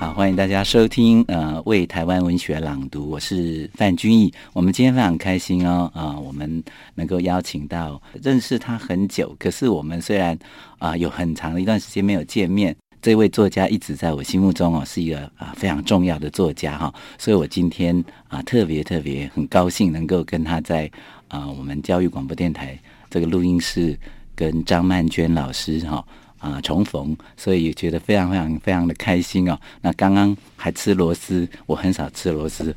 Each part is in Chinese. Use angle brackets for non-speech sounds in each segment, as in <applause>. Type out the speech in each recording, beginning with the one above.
好，欢迎大家收听呃，为台湾文学朗读，我是范君毅。我们今天非常开心哦，啊、我们能够邀请到认识他很久，可是我们虽然啊、有很长的一段时间没有见面。这位作家一直在我心目中哦，是一个啊非常重要的作家哈，所以我今天啊特别特别很高兴能够跟他在啊我们教育广播电台这个录音室跟张曼娟老师哈啊重逢，所以觉得非常非常非常的开心哦。那刚刚还吃螺丝，我很少吃螺丝，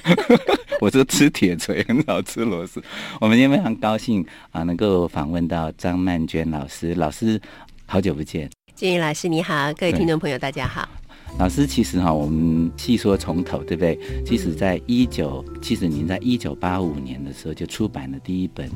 <laughs> 我是吃铁锤，很少吃螺丝。我们今天非常高兴啊，能够访问到张曼娟老师，老师好久不见。建议老师你好，各位听众朋友大家好。老师，其实哈，我们细说从头，对不对？其实在一九，其实您在一九八五年的时候就出版了第一本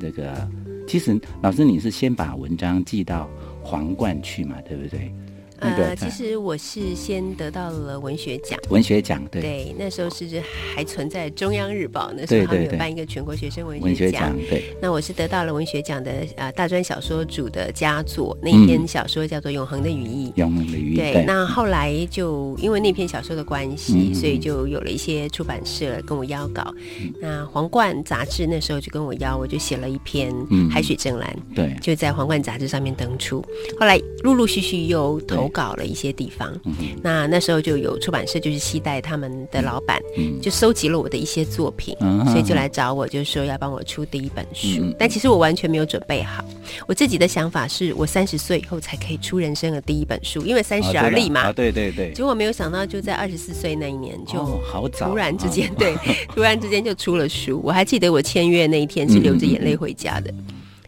这个。其实老师，你是先把文章寄到皇冠去嘛，对不对？呃，其实我是先得到了文学奖，文学奖对，对，那时候是还存在中央日报，那时候还有办一个全国学生文学奖，对。那我是得到了文学奖的啊，大专小说组的佳作，那一篇小说叫做《永恒的羽翼》，永恒的羽翼。对，那后来就因为那篇小说的关系，所以就有了一些出版社跟我邀稿。那皇冠杂志那时候就跟我邀，我就写了一篇《海水正蓝》，对，就在皇冠杂志上面登出。后来陆陆续续又投。搞了一些地方，嗯、那那时候就有出版社，就是期待他们的老板，嗯、就收集了我的一些作品，嗯、所以就来找我，就是说要帮我出第一本书。嗯、但其实我完全没有准备好，我自己的想法是我三十岁以后才可以出人生的第一本书，因为三十而立嘛。啊、对对对。结果没有想到，就在二十四岁那一年，就好早，突然之间，对，<laughs> 突然之间就出了书。我还记得我签约那一天是流着眼泪回家的。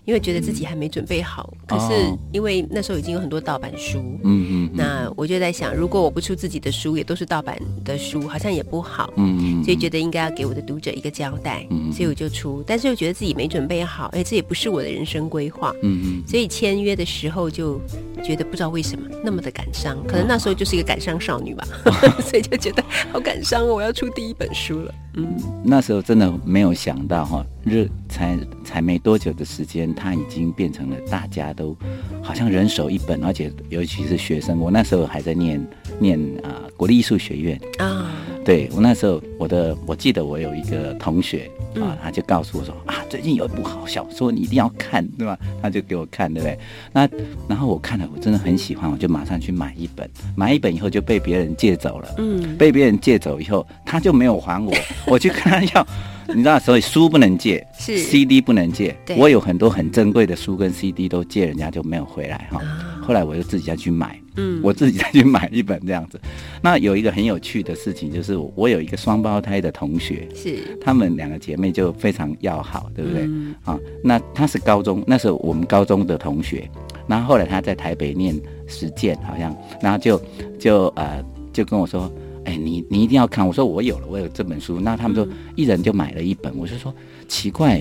因为觉得自己还没准备好，可是因为那时候已经有很多盗版书，嗯嗯，那我就在想，如果我不出自己的书，也都是盗版的书，好像也不好，嗯嗯，所以觉得应该要给我的读者一个交代，嗯，所以我就出，但是又觉得自己没准备好，哎，这也不是我的人生规划，嗯嗯，所以签约的时候就觉得不知道为什么那么的感伤，可能那时候就是一个感伤少女吧，<laughs> <laughs> 所以就觉得好感伤哦，我要出第一本书了，嗯，那时候真的没有想到哈。热才才没多久的时间，他已经变成了大家都好像人手一本，而且尤其是学生，我那时候还在念念啊、呃、国立艺术学院啊，对我那时候我的我记得我有一个同学啊，他就告诉我说啊，最近有一部好小说，你一定要看，对吧？他就给我看，对不对？那然后我看了，我真的很喜欢，我就马上去买一本，买一本以后就被别人借走了，嗯，被别人借走以后，他就没有还我，我去跟他 <laughs> 要。你知道，所以书不能借，是 CD 不能借。我有很多很珍贵的书跟 CD 都借人家就没有回来哈。哦、后来我就自己再去买，嗯，<laughs> 我自己再去买一本这样子。那有一个很有趣的事情，就是我有一个双胞胎的同学，是她们两个姐妹就非常要好，对不对？嗯、啊，那她是高中，那时候我们高中的同学，然后后来她在台北念实践，好像，然后就就呃就跟我说。哎，你你一定要看！我说我有了，我有这本书。那他们说一人就买了一本。我就说奇怪，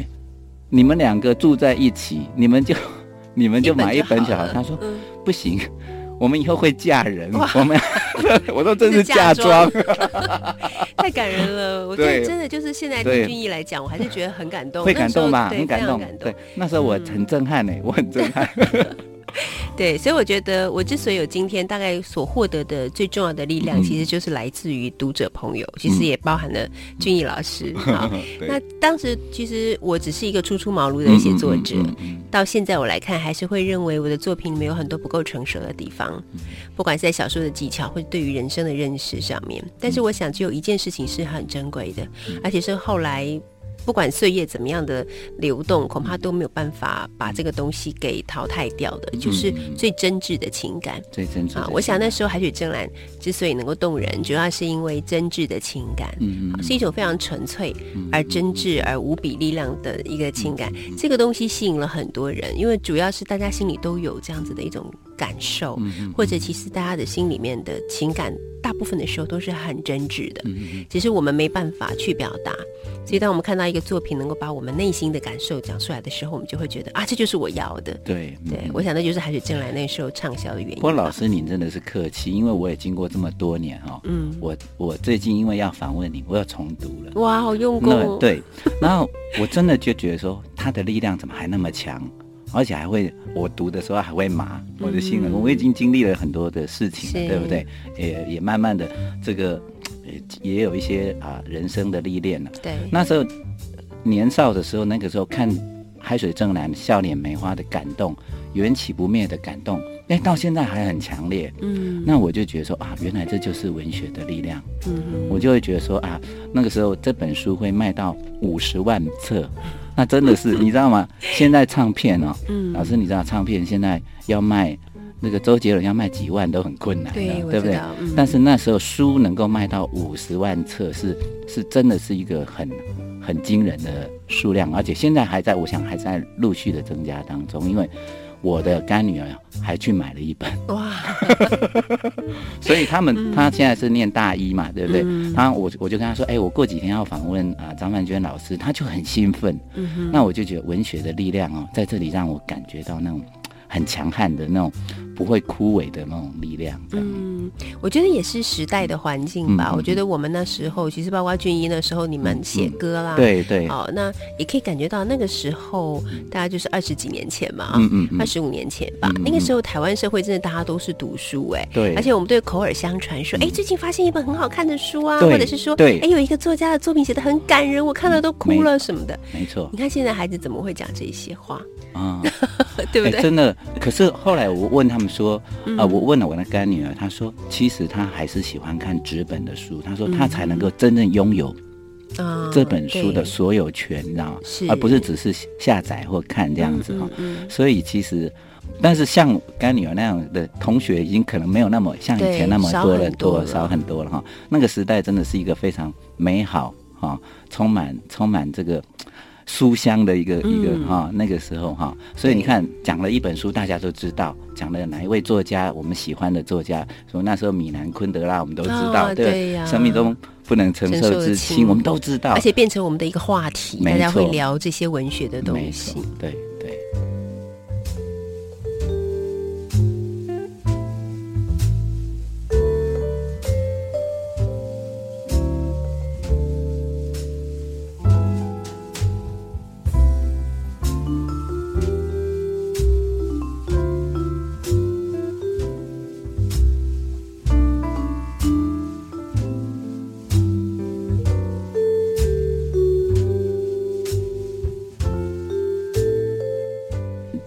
你们两个住在一起，你们就 <laughs> 你们就买一本就好。他说不行，我们以后会嫁人。我们 <laughs> 我说这是嫁妆，<laughs> 太感人了。我觉得真的就是现在听俊逸来讲，我还是觉得很感动，会感动吧？很感动。对，那时候我很震撼呢，我很震撼。<laughs> 对，所以我觉得我之所以有今天，大概所获得的最重要的力量，其实就是来自于读者朋友，其实也包含了俊逸老师。<laughs> 好，那当时其实我只是一个初出茅庐的写作者，到现在我来看，还是会认为我的作品里面有很多不够成熟的地方，不管是在小说的技巧，或者对于人生的认识上面。但是我想，只有一件事情是很珍贵的，而且是后来。不管岁月怎么样的流动，恐怕都没有办法把这个东西给淘汰掉的，就是最真挚的情感。最真挚啊！我想那时候海水正蓝之所以能够动人，主要是因为真挚的情感，是一种非常纯粹而真挚而无比力量的一个情感。这个东西吸引了很多人，因为主要是大家心里都有这样子的一种感受，或者其实大家的心里面的情感。大部分的时候都是很真挚的，只是我们没办法去表达。所以当我们看到一个作品能够把我们内心的感受讲出来的时候，我们就会觉得啊，这就是我要的。对对，我想那就是海水正来那时候畅销的原因。不过老师，您真的是客气，因为我也经过这么多年哈。嗯，我我最近因为要访问你，我要重读了。哇，好用功哦。对，然后我真的就觉得说，他的力量怎么还那么强？而且还会，我读的时候还会麻，我的心，我已经经历了很多的事情了，对不对？也也慢慢的，这个也也有一些啊人生的历练了。对，那时候年少的时候，那个时候看海水正蓝，笑脸梅花的感动，缘起不灭的感动，哎，到现在还很强烈。嗯，那我就觉得说啊，原来这就是文学的力量。嗯，我就会觉得说啊，那个时候这本书会卖到五十万册。那真的是，你知道吗？现在唱片哦，嗯，老师，你知道唱片现在要卖，那个周杰伦要卖几万都很困难的，对，对不对？嗯，但是那时候书能够卖到五十万册，是是真的是一个很很惊人的数量，而且现在还在，我想还在陆续的增加当中，因为。我的干女儿还去买了一本哇，<laughs> 所以他们他现在是念大一嘛，对不对？他我我就跟他说，哎，我过几天要访问啊张曼娟老师，他就很兴奋。那我就觉得文学的力量哦，在这里让我感觉到那种。很强悍的那种，不会枯萎的那种力量。嗯，我觉得也是时代的环境吧。嗯、我觉得我们那时候，其实包括俊一那时候，你们写歌啦，对对，哦，那也可以感觉到那个时候，大概就是二十几年前嘛，嗯嗯，二十五年前吧。那个时候，台湾社会真的大家都是读书、欸，哎，对，而且我们对口耳相传说，哎、嗯，最近发现一本很好看的书啊，或者是说，对，哎，有一个作家的作品写的很感人，我看了都哭了什么的。没错，你看现在孩子怎么会讲这些话啊？嗯、<laughs> 对不对？真的。可是后来我问他们说，啊、我问了我的干女儿，她说其实她还是喜欢看纸本的书，她说她才能够真正拥有啊这本书的所有权，你知道吗？而不是只是下载或看这样子哈。嗯嗯嗯、所以其实，但是像干女儿那样的同学，已经可能没有那么像以前那么多了，多少很多了哈。那个时代真的是一个非常美好哈，充满充满这个。书香的一个一个哈，那个时候哈，所以你看讲了一本书，大家都知道讲了哪一位作家，我们喜欢的作家，说那时候米兰昆德拉，我们都知道，对呀，生命中不能承受之轻，我们都知道，而且变成我们的一个话题，大家会聊这些文学的东西，对。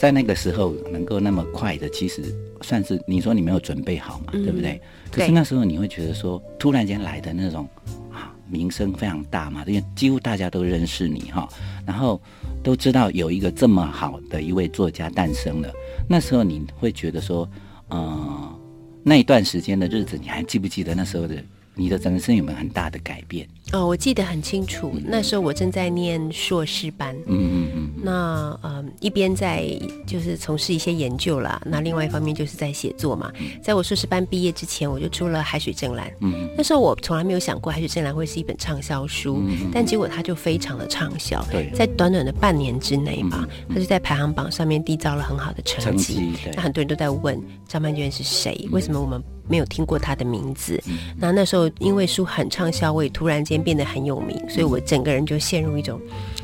在那个时候能够那么快的，其实算是你说你没有准备好嘛，嗯、对不对？可是那时候你会觉得说，突然间来的那种啊，名声非常大嘛，因为几乎大家都认识你哈，然后都知道有一个这么好的一位作家诞生了。那时候你会觉得说，呃，那一段时间的日子，你还记不记得那时候的？你的人生有没有很大的改变？哦，我记得很清楚。嗯、那时候我正在念硕士班，嗯嗯嗯。那呃，一边在就是从事一些研究啦，那另外一方面就是在写作嘛。嗯、在我硕士班毕业之前，我就出了《海水正蓝》。嗯嗯。那时候我从来没有想过《海水正蓝》会是一本畅销书，但结果它就非常的畅销。对。在短短的半年之内吧，它就在排行榜上面缔造了很好的成绩。那很多人都在问张曼娟是谁？嗯、为什么我们？没有听过他的名字，嗯、那那时候因为书很畅销，我也突然间变得很有名，所以我整个人就陷入一种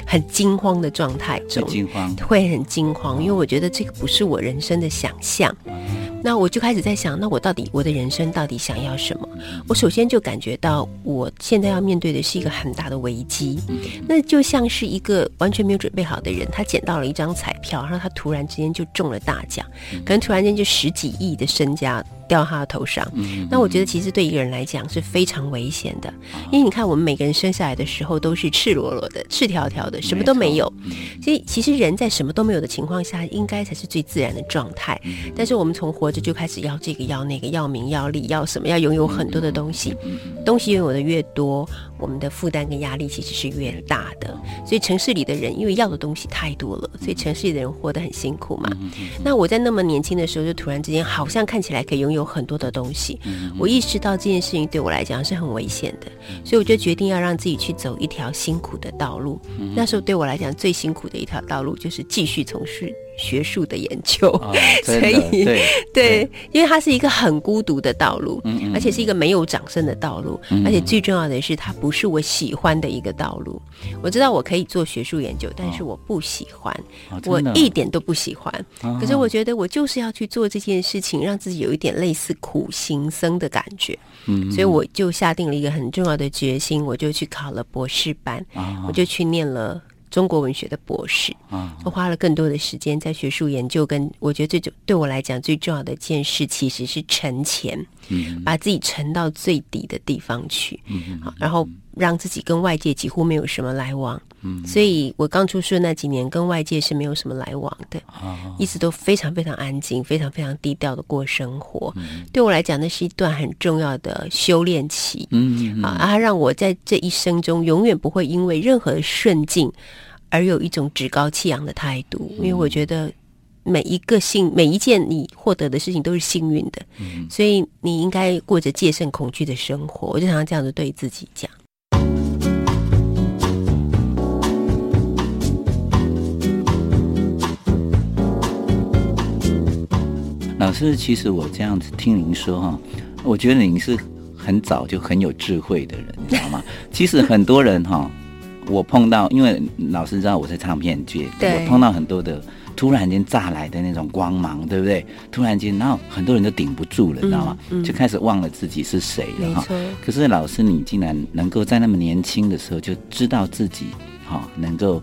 很惊慌的状态中，惊慌，会很惊慌，因为我觉得这个不是我人生的想象。嗯、那我就开始在想，那我到底我的人生到底想要什么？嗯、我首先就感觉到，我现在要面对的是一个很大的危机，嗯、那就像是一个完全没有准备好的人，他捡到了一张彩票，然后他突然之间就中了大奖，可能突然间就十几亿的身家。掉他的头上。嗯，那我觉得其实对一个人来讲是非常危险的，因为你看我们每个人生下来的时候都是赤裸裸的、赤条条的，什么都没有。所以其实人在什么都没有的情况下，应该才是最自然的状态。但是我们从活着就开始要这个要那个，要名要利要什么，要拥有很多的东西。东西拥有的越多，我们的负担跟压力其实是越大的。所以城市里的人因为要的东西太多了，所以城市里的人活得很辛苦嘛。那我在那么年轻的时候，就突然之间好像看起来可以拥有很多的东西。我意识到这件事情对我来讲是很危险的，所以我就决定要让自己去走一条辛苦的道路。那时候对我来讲最辛苦的一条道路就是继续从事。学术的研究，哦、所以对因为它是一个很孤独的道路，嗯嗯，而且是一个没有掌声的道路，而且最重要的是，它不是我喜欢的一个道路。我知道我可以做学术研究，但是我不喜欢，哦、我一点都不喜欢。哦、可是我觉得我就是要去做这件事情，让自己有一点类似苦行僧的感觉。嗯，所以我就下定了一个很重要的决心，我就去考了博士班，哦、我就去念了。中国文学的博士，我花了更多的时间在学术研究，跟我觉得最重对我来讲最重要的一件事，其实是沉潜，把自己沉到最底的地方去，嗯好，然后让自己跟外界几乎没有什么来往。嗯所以我刚出书那几年，跟外界是没有什么来往的，一直都非常非常安静，非常非常低调的过生活。对我来讲，那是一段很重要的修炼期。嗯，啊，它让我在这一生中永远不会因为任何的顺境而有一种趾高气扬的态度，因为我觉得每一个幸每一件你获得的事情都是幸运的，嗯所以你应该过着戒慎恐惧的生活。我就常常这样子对自己讲。老师，其实我这样子听您说哈，我觉得您是很早就很有智慧的人，你知道吗？<laughs> 其实很多人哈，我碰到，因为老师知道我在唱片界，对我碰到很多的突然间炸来的那种光芒，对不对？突然间，然后很多人都顶不住了，你知道吗？嗯嗯、就开始忘了自己是谁了哈。可是老师，你竟然能够在那么年轻的时候就知道自己哈，能够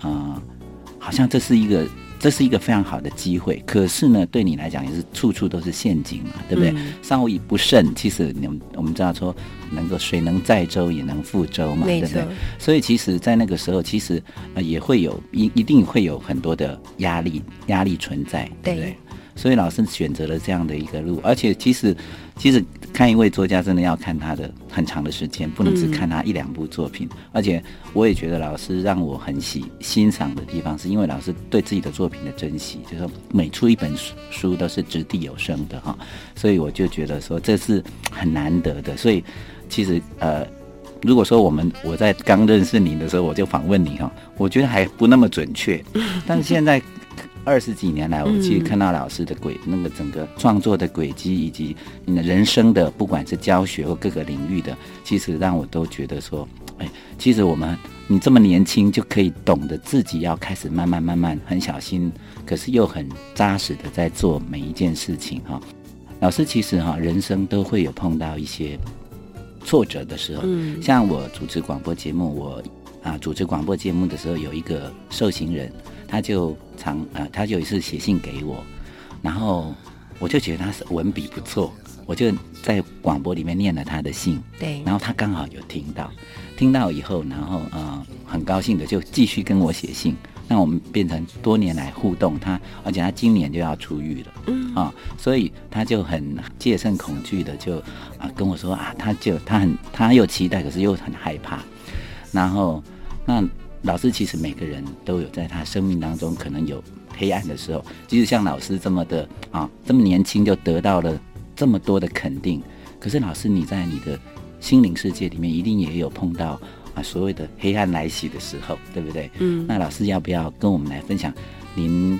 啊、呃，好像这是一个。这是一个非常好的机会，可是呢，对你来讲也是处处都是陷阱嘛，对不对？嗯、稍微一不慎，其实你们我们知道说，能够水能载舟也能覆舟嘛，对不对？所以其实，在那个时候，其实呃也会有一一定会有很多的压力压力存在，对不对？对所以老师选择了这样的一个路，而且其实，其实看一位作家真的要看他的很长的时间，不能只看他一两部作品。嗯、而且我也觉得老师让我很喜欣赏的地方，是因为老师对自己的作品的珍惜，就是说每出一本书都是掷地有声的哈。所以我就觉得说这是很难得的。所以其实呃，如果说我们我在刚认识你的时候我就访问你哈，我觉得还不那么准确，<laughs> 但是现在。二十几年来，我其实看到老师的轨，嗯、那个整个创作的轨迹，以及你的人生的，不管是教学或各个领域的，其实让我都觉得说，哎，其实我们你这么年轻就可以懂得自己要开始慢慢慢慢很小心，可是又很扎实的在做每一件事情哈。老师其实哈，人生都会有碰到一些挫折的时候，嗯，像我主持广播节目，我啊主持广播节目的时候，有一个受刑人。他就常呃，他就有一次写信给我，然后我就觉得他是文笔不错，我就在广播里面念了他的信，对，然后他刚好有听到，听到以后，然后呃很高兴的就继续跟我写信，那我们变成多年来互动，他而且他今年就要出狱了，嗯。啊，所以他就很戒慎恐惧的就啊跟我说啊，他就他很他又期待，可是又很害怕，然后那。老师其实每个人都有在他生命当中可能有黑暗的时候，即使像老师这么的啊，这么年轻就得到了这么多的肯定，可是老师你在你的心灵世界里面一定也有碰到啊所谓的黑暗来袭的时候，对不对？嗯。那老师要不要跟我们来分享，您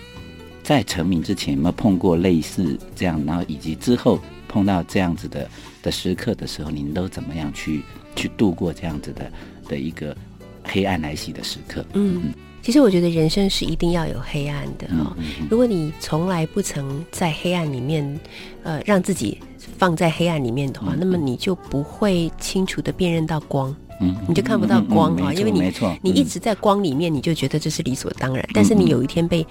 在成名之前有没有碰过类似这样，然后以及之后碰到这样子的的时刻的时候，您都怎么样去去度过这样子的的一个？黑暗来袭的时刻，嗯，其实我觉得人生是一定要有黑暗的哦。如果你从来不曾在黑暗里面，呃，让自己放在黑暗里面的话，嗯、那么你就不会清楚的辨认到光。嗯，你就看不到光啊，因为你你一直在光里面，你就觉得这是理所当然。但是你有一天被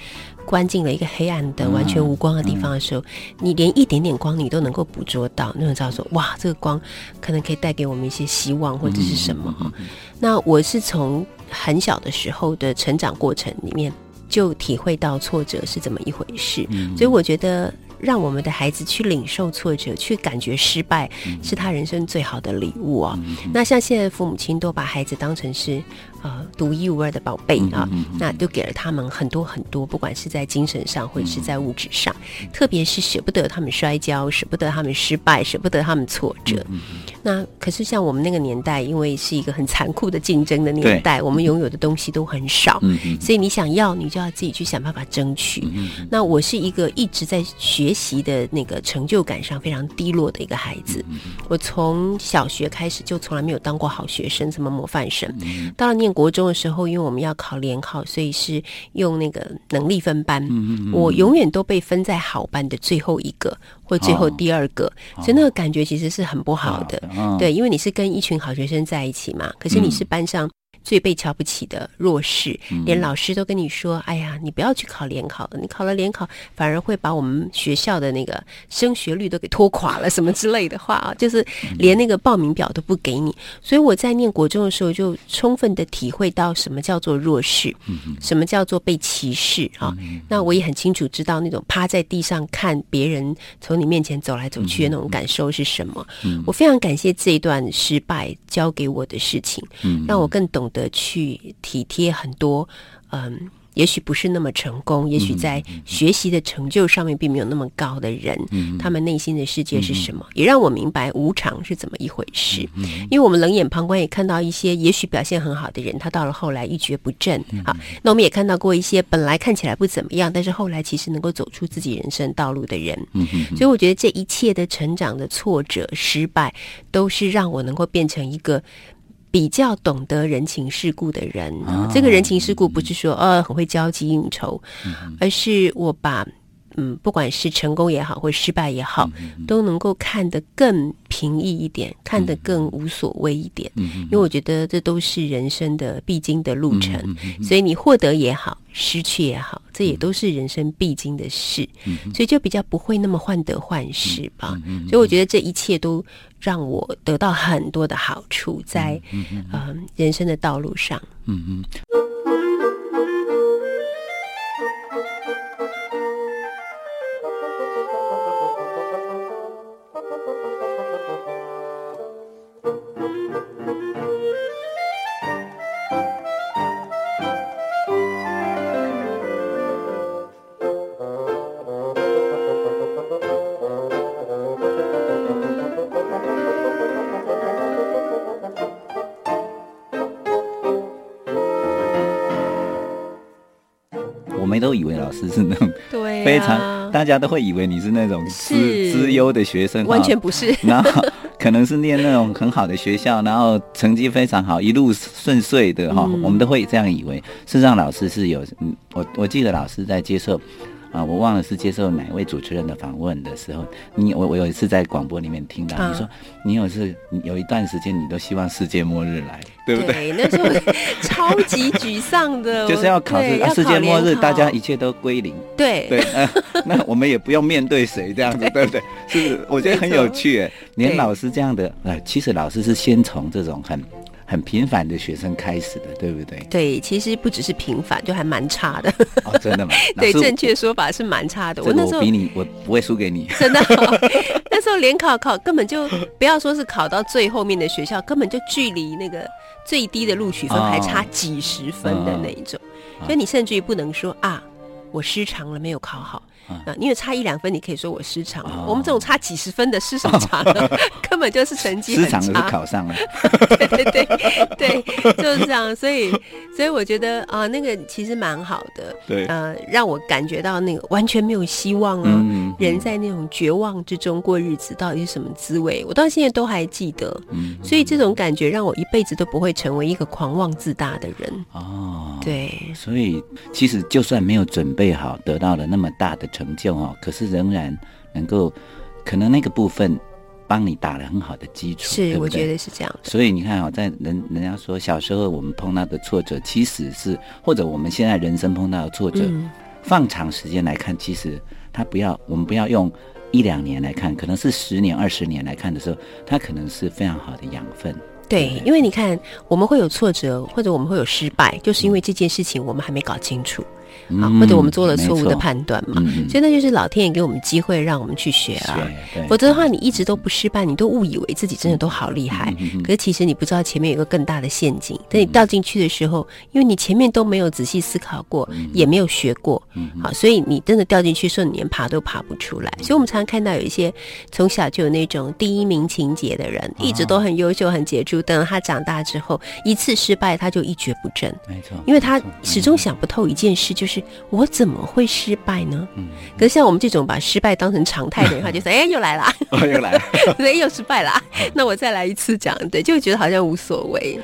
关进了一个黑暗的、完全无光的地方的时候，你连一点点光你都能够捕捉到，那种叫做哇，这个光可能可以带给我们一些希望或者是什么哈。那我是从很小的时候的成长过程里面就体会到挫折是怎么一回事，所以我觉得。让我们的孩子去领受挫折，去感觉失败，是他人生最好的礼物啊、哦！那像现在父母亲都把孩子当成是。呃，独一无二的宝贝啊，那都给了他们很多很多，不管是在精神上或者是在物质上，特别是舍不得他们摔跤，舍不得他们失败，舍不得他们挫折。那可是像我们那个年代，因为是一个很残酷的竞争的年代，我们拥有的东西都很少，所以你想要，你就要自己去想办法争取。那我是一个一直在学习的那个成就感上非常低落的一个孩子。我从小学开始就从来没有当过好学生，什么模范生，到了念。国中的时候，因为我们要考联考，所以是用那个能力分班。我永远都被分在好班的最后一个，或最后第二个，哦、所以那个感觉其实是很不好的。哦、对，因为你是跟一群好学生在一起嘛，可是你是班上。最被瞧不起的弱势，连老师都跟你说：“哎呀，你不要去考联考了，你考了联考反而会把我们学校的那个升学率都给拖垮了，什么之类的话啊，<laughs> 就是连那个报名表都不给你。”所以我在念国中的时候，就充分的体会到什么叫做弱势，什么叫做被歧视啊。那我也很清楚知道那种趴在地上看别人从你面前走来走去的那种感受是什么。我非常感谢这一段失败教给我的事情，让我更懂。的去体贴很多，嗯，也许不是那么成功，也许在学习的成就上面并没有那么高的人，嗯、他们内心的世界是什么？嗯、也让我明白无常是怎么一回事。嗯、因为我们冷眼旁观，也看到一些也许表现很好的人，他到了后来一蹶不振。嗯、好，那我们也看到过一些本来看起来不怎么样，但是后来其实能够走出自己人生道路的人。嗯、所以我觉得这一切的成长的挫折、失败，都是让我能够变成一个。比较懂得人情世故的人，哦、这个人情世故不是说呃很会交际应酬，嗯、而是我把嗯不管是成功也好或失败也好，嗯、都能够看得更平易一点，看得更无所谓一点。因为我觉得这都是人生的必经的路程，嗯、所以你获得也好，失去也好，这也都是人生必经的事，所以就比较不会那么患得患失吧。所以我觉得这一切都。让我得到很多的好处，在嗯，人生的道路上，嗯嗯。师是那种对非常，大家都会以为你是那种资资优的学生，完全不是。<laughs> 然后可能是念那种很好的学校，然后成绩非常好，一路顺遂的哈，我们都会这样以为。事实上，老师是有，嗯，我我记得老师在接受。啊，我忘了是接受哪位主持人的访问的时候，你我我有一次在广播里面听到你说，你有次有一段时间你都希望世界末日来，对不对？对，那时候 <laughs> 超级沮丧的，<laughs> 就是要考试，啊，世界末日，大家一切都归零。对对，<laughs> 呃，那我们也不用面对谁这样子，对不对？是，我觉得很有趣，哎，连老师这样的，呃，其实老师是先从这种很。很平凡的学生开始的，对不对？对，其实不只是平凡，就还蛮差的。哦，真的吗？<laughs> 对，正确说法是蛮差的。我那时候比你，我不会输给你。真的，哦，<laughs> 那时候联考考根本就不要说是考到最后面的学校，根本就距离那个最低的录取分还差几十分的那一种，哦，所以你甚至于不能说啊，我失常了，没有考好。啊，因为差一两分，你可以说我失常。哦、我们这种差几十分的失什么常了？哦、<laughs> 根本就是成绩很差。失常是考上了。<laughs> 对对对对，就是这样。所以，所以我觉得啊，那个其实蛮好的。对。呃，让我感觉到那个完全没有希望啊，人在那种绝望之中过日子，到底是什么滋味？我到现在都还记得。嗯。所以这种感觉让我一辈子都不会成为一个狂妄自大的人。哦。对。所以，其实就算没有准备好，得到了那么大的成。就哦，可是仍然能够，可能那个部分帮你打了很好的基础，是，我觉得是这样。所以你看啊、哦，在人人家说小时候我们碰到的挫折，其实是或者我们现在人生碰到的挫折，嗯、放长时间来看，其实他不要我们不要用一两年来看，可能是十年、二十年来看的时候，它可能是非常好的养分。对，对，因为你看，我们会有挫折，或者我们会有失败，就是因为这件事情我们还没搞清楚。啊，或者我们做了错误的判断嘛，嗯、所以那就是老天爷给我们机会让我们去学啊。否则的话，你一直都不失败，你都误以为自己真的都好厉害。嗯、可是其实你不知道前面有一个更大的陷阱。等你掉进去的时候，因为你前面都没有仔细思考过，嗯、也没有学过，好，所以你真的掉进去的时候，你连爬都爬不出来。所以我们常常看到有一些从小就有那种第一名情节的人，一直都很优秀、很杰出，等到他长大之后，一次失败他就一蹶不振。没错，因为他始终想不透一件事，就是。我怎么会失败呢？嗯，可是像我们这种把失败当成常态的人，<laughs> 他就说：“哎，又来了，哦、又来了，<laughs> 对，又失败了。<laughs> 那我再来一次，这样对，就会觉得好像无所谓。”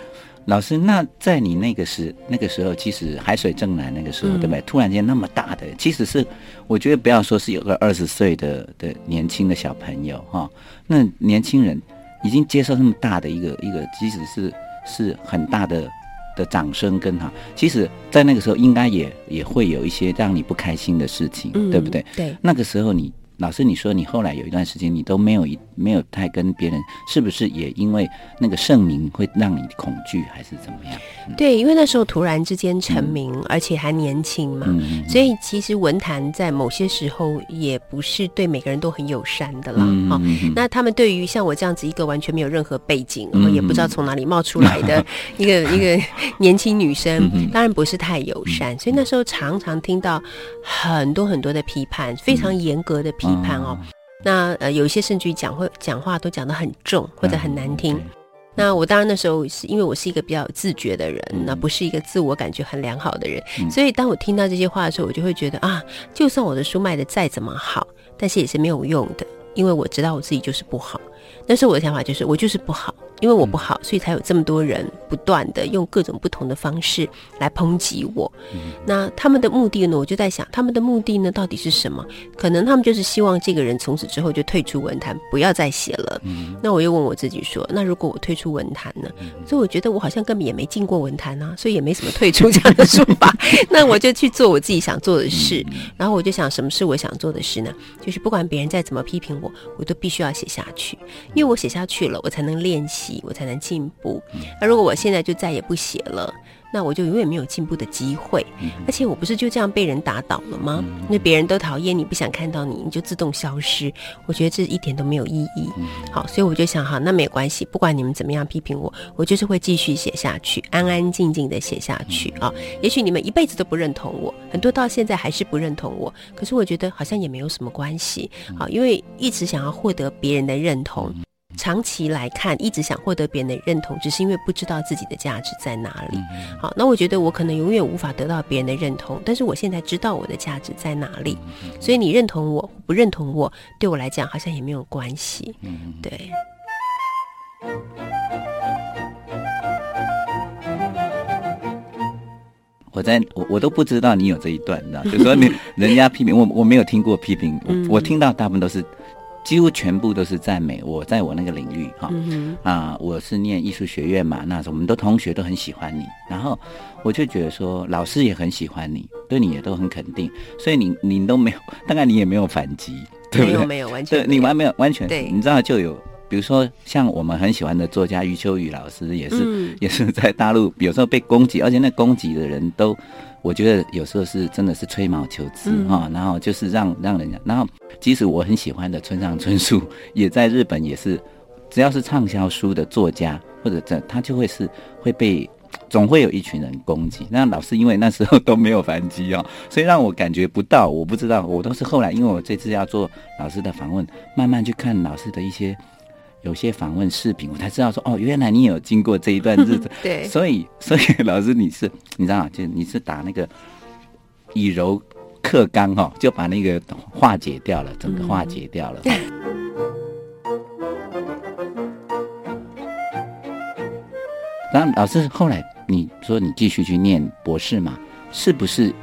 老师，那在你那个时那个时候，其实海水正蓝那个时候，嗯、对不对？突然间那么大的，其实是我觉得不要说是有个二十岁的的年轻的小朋友哈、哦，那年轻人已经接受那么大的一个一个，即使是是很大的。的掌声跟哈，其实，在那个时候应该也也会有一些让你不开心的事情，嗯、对不对？对，那个时候你。老师，你说你后来有一段时间你都没有一没有太跟别人，是不是也因为那个盛名会让你恐惧，还是怎么样？嗯、对，因为那时候突然之间成名，嗯、而且还年轻嘛，嗯、所以其实文坛在某些时候也不是对每个人都很友善的啦。嗯、哦，那他们对于像我这样子一个完全没有任何背景，然后也不知道从哪里冒出来的 <laughs> 一个、嗯、一个 <laughs> 年轻女生，当然不是太友善。嗯、所以那时候常常听到很多很多的批判，非常严格的批判。批判哦，那呃，有一些甚至于讲会讲话都讲得很重或者很难听。嗯 okay. 那我当然那时候是因为我是一个比较有自觉的人，嗯、那不是一个自我感觉很良好的人，嗯、所以当我听到这些话的时候，我就会觉得啊，就算我的书卖的再怎么好，但是也是没有用的，因为我知道我自己就是不好。那时候我的想法就是我就是不好。因为我不好，所以才有这么多人不断的用各种不同的方式来抨击我。嗯、那他们的目的呢？我就在想，他们的目的呢，到底是什么？可能他们就是希望这个人从此之后就退出文坛，不要再写了。嗯、那我又问我自己说，那如果我退出文坛呢？嗯、所以我觉得我好像根本也没进过文坛啊，所以也没什么退出这样的说法。<laughs> 那我就去做我自己想做的事。嗯、然后我就想，什么是我想做的事呢？就是不管别人再怎么批评我，我都必须要写下去，因为我写下去了，我才能练习。我才能进步。那如果我现在就再也不写了，那我就永远没有进步的机会。而且我不是就这样被人打倒了吗？那别人都讨厌你，不想看到你，你就自动消失。我觉得这一点都没有意义。好，所以我就想，好，那没关系，不管你们怎么样批评我，我就是会继续写下去，安安静静的写下去啊。也许你们一辈子都不认同我，很多到现在还是不认同我，可是我觉得好像也没有什么关系。好，因为一直想要获得别人的认同。长期来看，一直想获得别人的认同，只是因为不知道自己的价值在哪里。好，那我觉得我可能永远无法得到别人的认同，但是我现在知道我的价值在哪里，所以你认同我不认同我，对我来讲好像也没有关系。嗯对。我在我我都不知道你有这一段，你知道，就说你 <laughs> 人家批评我，我没有听过批评，我我听到大部分都是。几乎全部都是赞美我，在我那个领域哈、啊，我是念艺术学院嘛，那时候我们的同学都很喜欢你，然后我就觉得说，老师也很喜欢你，对你也都很肯定，所以你你都没有，大概你也没有反击，对不对？没有没有完全，对，你完没有完全，对，你知道就有，比如说像我们很喜欢的作家余秋雨老师，也是、嗯、也是在大陆有时候被攻击，而且那攻击的人都。我觉得有时候是真的是吹毛求疵哈、嗯哦，然后就是让让人家，然后即使我很喜欢的村上春树，<laughs> 也在日本也是，只要是畅销书的作家或者这，他就会是会被总会有一群人攻击。那老师因为那时候都没有反击哦，<laughs> 所以让我感觉不到，我不知道，我都是后来因为我这次要做老师的访问，慢慢去看老师的一些。有些访问视频，我才知道说哦，原来你有经过这一段日子。<laughs> 对，所以所以 <laughs> 老师你是你知道，就你是打那个以柔克刚哈，就把那个化解掉了，整个化解掉了。嗯、<laughs> 然后老师后来你说你继续去念博士嘛，是不是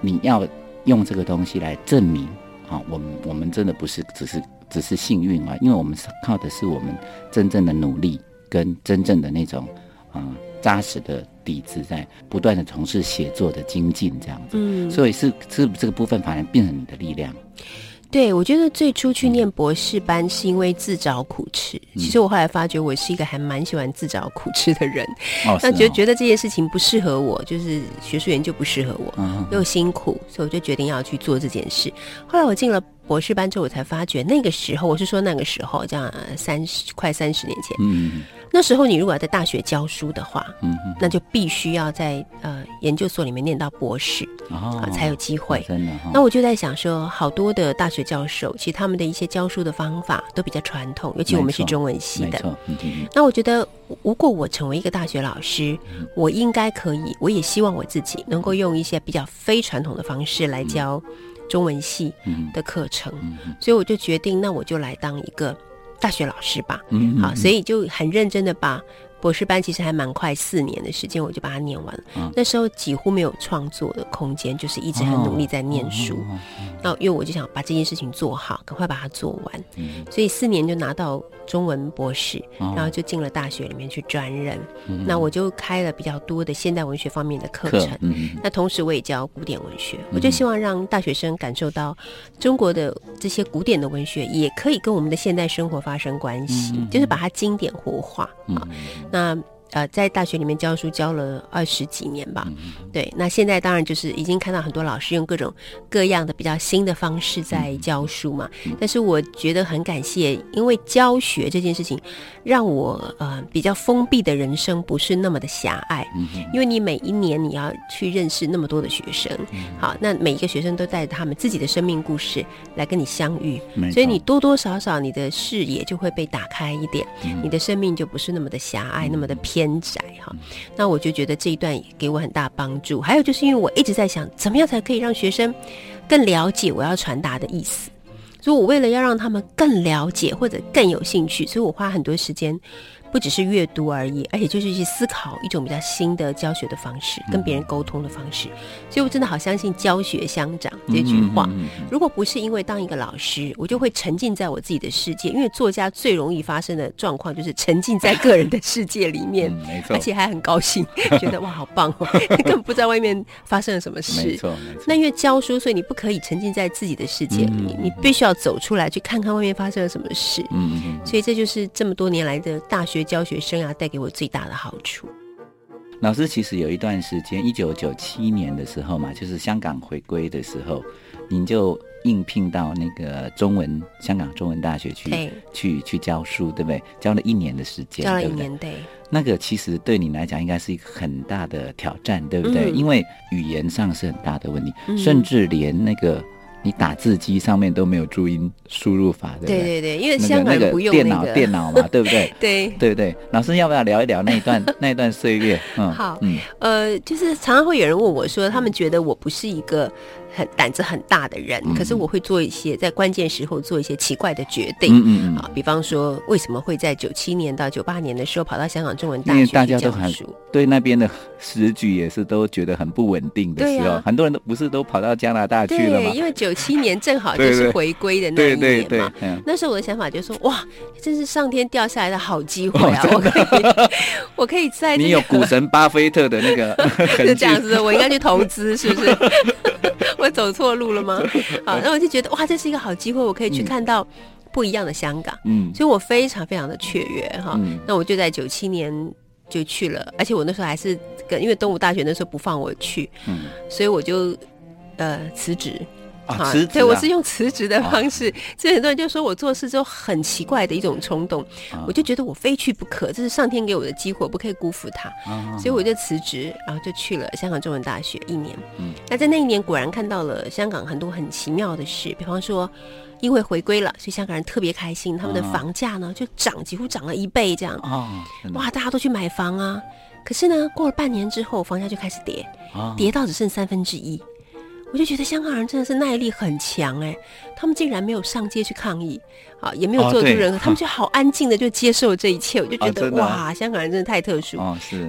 你要用这个东西来证明？哦，我们我们真的不是只是只是幸运啊，因为我们是靠的是我们真正的努力跟真正的那种啊扎实的底子，在不断的从事写作的精进这样子。嗯，所以是是这个部分反而变成你的力量。对，我觉得最初去念博士班是因为自找苦吃。嗯、其实我后来发觉，我是一个还蛮喜欢自找苦吃的人。哦，那觉得觉得这件事情不适合我，就是学术研究不适合我，嗯、又辛苦，所以我就决定要去做这件事。后来我进了博士班之后，我才发觉那个时候，我是说那个时候，这样三十快三十年前。嗯。那时候，你如果要在大学教书的话，嗯哼，那就必须要在呃研究所里面念到博士，哦、啊，才有机会。哦、真的、哦，那我就在想说，好多的大学教授，其实他们的一些教书的方法都比较传统，尤其我们是中文系的。那我觉得，如果我成为一个大学老师，嗯、我应该可以，我也希望我自己能够用一些比较非传统的方式来教中文系的课程。所以我就决定，那我就来当一个。大学老师吧，嗯，好，所以就很认真的把博士班，其实还蛮快，四年的时间我就把它念完了。嗯、那时候几乎没有创作的空间，就是一直很努力在念书。那、哦、因为我就想把这件事情做好，赶快把它做完。嗯、所以四年就拿到中文博士，哦、然后就进了大学里面去专任。嗯、那我就开了比较多的现代文学方面的课程。嗯、那同时我也教古典文学，嗯、我就希望让大学生感受到中国的这些古典的文学也可以跟我们的现代生活发生关系，嗯、就是把它经典活化啊。那。呃，在大学里面教书教了二十几年吧，对。那现在当然就是已经看到很多老师用各种各样的比较新的方式在教书嘛。但是我觉得很感谢，因为教学这件事情，让我呃比较封闭的人生不是那么的狭隘。因为你每一年你要去认识那么多的学生，好，那每一个学生都带着他们自己的生命故事来跟你相遇，所以你多多少少你的视野就会被打开一点，你的生命就不是那么的狭隘，那么的偏。偏窄哈，那我就觉得这一段给我很大帮助。还有就是因为我一直在想，怎么样才可以让学生更了解我要传达的意思，所以我为了要让他们更了解或者更有兴趣，所以我花很多时间。不只是阅读而已，而且就是去思考一种比较新的教学的方式，跟别人沟通的方式。所以我真的好相信“教学相长”这句话。如果不是因为当一个老师，我就会沉浸在我自己的世界。因为作家最容易发生的状况就是沉浸在个人的世界里面，没错，而且还很高兴，觉得 <laughs> 哇好棒哦，<laughs> 根本不知道外面发生了什么事。没错，那因为教书，所以你不可以沉浸在自己的世界里，你必须要走出来，去看看外面发生了什么事。嗯，所以这就是这么多年来的大学。教学生涯带给我最大的好处。老师其实有一段时间，一九九七年的时候嘛，就是香港回归的时候，您就应聘到那个中文香港中文大学去，去去教书，对不对？教了一年的时间，教了一年，对，对。那个其实对你来讲应该是一个很大的挑战，对不对？嗯、因为语言上是很大的问题，嗯、甚至连那个。你打字机上面都没有注音输入法，对不对？对对对，因为香港不用那个电脑，电脑嘛，<laughs> 对不对？对对不对？老师要不要聊一聊那一段 <laughs> 那一段岁月？嗯，好，嗯，呃，就是常常会有人问我说，他们觉得我不是一个。很胆子很大的人，可是我会做一些在关键时候做一些奇怪的决定。嗯嗯啊，比方说，为什么会在九七年到九八年的时候跑到香港中文大学？因为大家都很对那边的时局也是都觉得很不稳定的时候，很多人都不是都跑到加拿大去了吗？对，因为九七年正好 <laughs> 就是回归的那一年嘛。那时候我的想法就是说，哇，这是上天掉下来的好机会啊！我可以，我可以在你有股神巴菲特的那个 <laughs> 是这样 <laughs> 子，我应该去投资，是不是？<laughs> 我走错路了吗？<laughs> 好，那我就觉得哇，这是一个好机会，我可以去看到不一样的香港。嗯，所以我非常非常的雀跃哈。嗯、那我就在九七年就去了，而且我那时候还是跟因为东吴大学那时候不放我去，嗯，所以我就呃辞职。啊，对，我是用辞职的方式，所以很多人就说我做事就很奇怪的一种冲动，我就觉得我非去不可，这是上天给我的机会，不可以辜负它，所以我就辞职，然后就去了香港中文大学一年。那在那一年果然看到了香港很多很奇妙的事，比方说因为回归了，所以香港人特别开心，他们的房价呢就涨，几乎涨了一倍这样。哇，大家都去买房啊，可是呢，过了半年之后，房价就开始跌，跌到只剩三分之一。我就觉得香港人真的是耐力很强哎，他们竟然没有上街去抗议，啊，也没有做出任何，他们就好安静的就接受这一切。我就觉得哇，香港人真的太特殊。哦，是。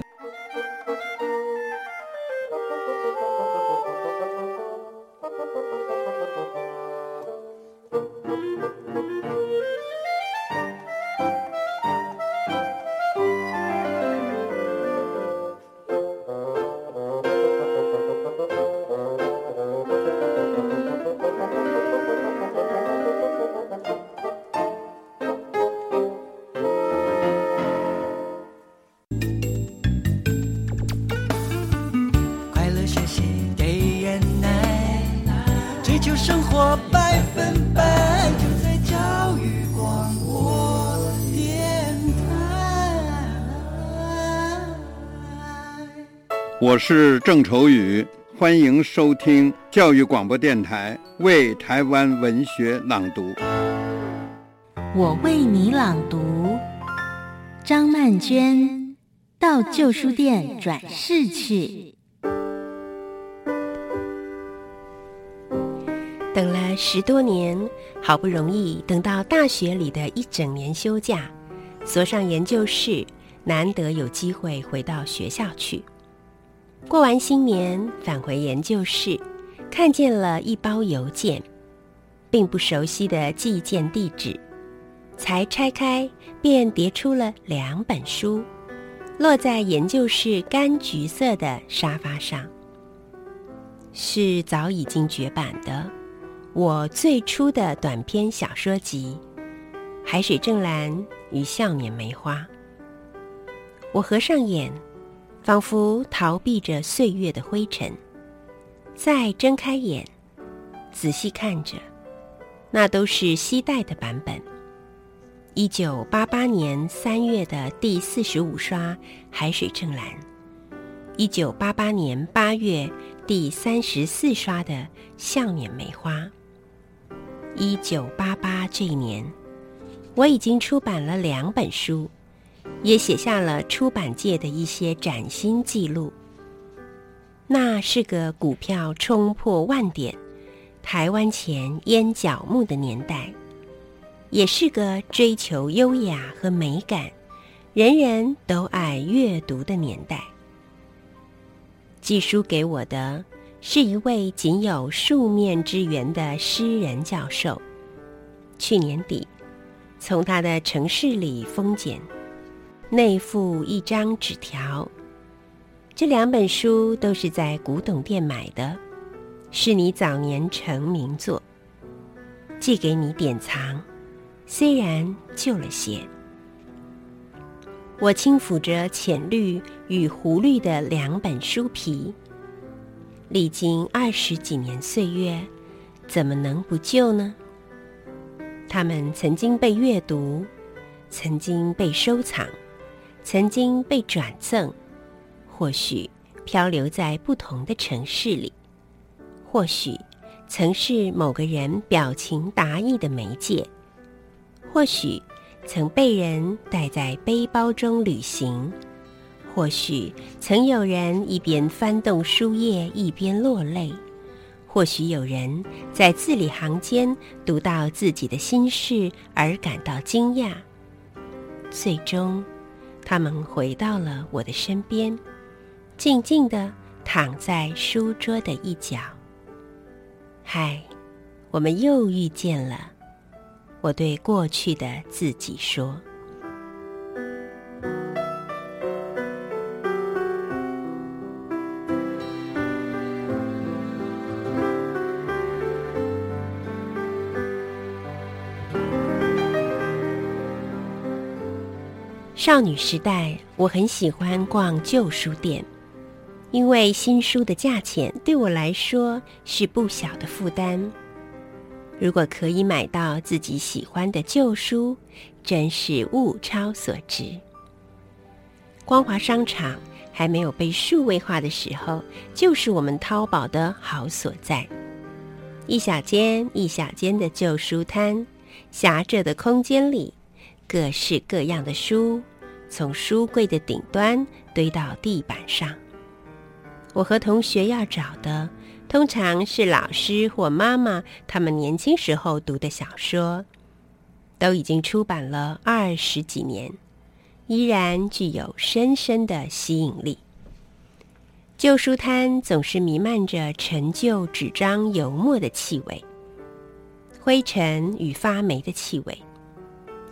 我是郑愁予，欢迎收听教育广播电台为台湾文学朗读。我为你朗读，张曼娟到旧书店转世去。等了十多年，好不容易等到大学里的一整年休假，锁上研究室，难得有机会回到学校去。过完新年，返回研究室，看见了一包邮件，并不熟悉的寄件地址，才拆开，便叠出了两本书，落在研究室柑橘色的沙发上，是早已经绝版的我最初的短篇小说集《海水正蓝与笑脸梅花》。我合上眼。仿佛逃避着岁月的灰尘，再睁开眼，仔细看着，那都是携带的版本。一九八八年三月的第四十五刷《海水正蓝》，一九八八年八月第三十四刷的《笑脸梅花》。一九八八这一年，我已经出版了两本书。也写下了出版界的一些崭新记录。那是个股票冲破万点、台湾前烟角木的年代，也是个追求优雅和美感、人人都爱阅读的年代。寄书给我的是一位仅有数面之缘的诗人教授。去年底，从他的城市里封检。内附一张纸条，这两本书都是在古董店买的，是你早年成名作，寄给你典藏，虽然旧了些。我轻抚着浅绿与湖绿的两本书皮，历经二十几年岁月，怎么能不旧呢？它们曾经被阅读，曾经被收藏。曾经被转赠，或许漂流在不同的城市里，或许曾是某个人表情达意的媒介，或许曾被人带在背包中旅行，或许曾有人一边翻动书页一边落泪，或许有人在字里行间读到自己的心事而感到惊讶，最终。他们回到了我的身边，静静的躺在书桌的一角。嗨，我们又遇见了，我对过去的自己说。少女时代，我很喜欢逛旧书店，因为新书的价钱对我来说是不小的负担。如果可以买到自己喜欢的旧书，真是物超所值。光华商场还没有被数位化的时候，就是我们淘宝的好所在。一小间一小间的旧书摊，狭窄的空间里，各式各样的书。从书柜的顶端堆到地板上。我和同学要找的，通常是老师或妈妈他们年轻时候读的小说，都已经出版了二十几年，依然具有深深的吸引力。旧书摊总是弥漫着陈旧纸张油墨的气味，灰尘与发霉的气味，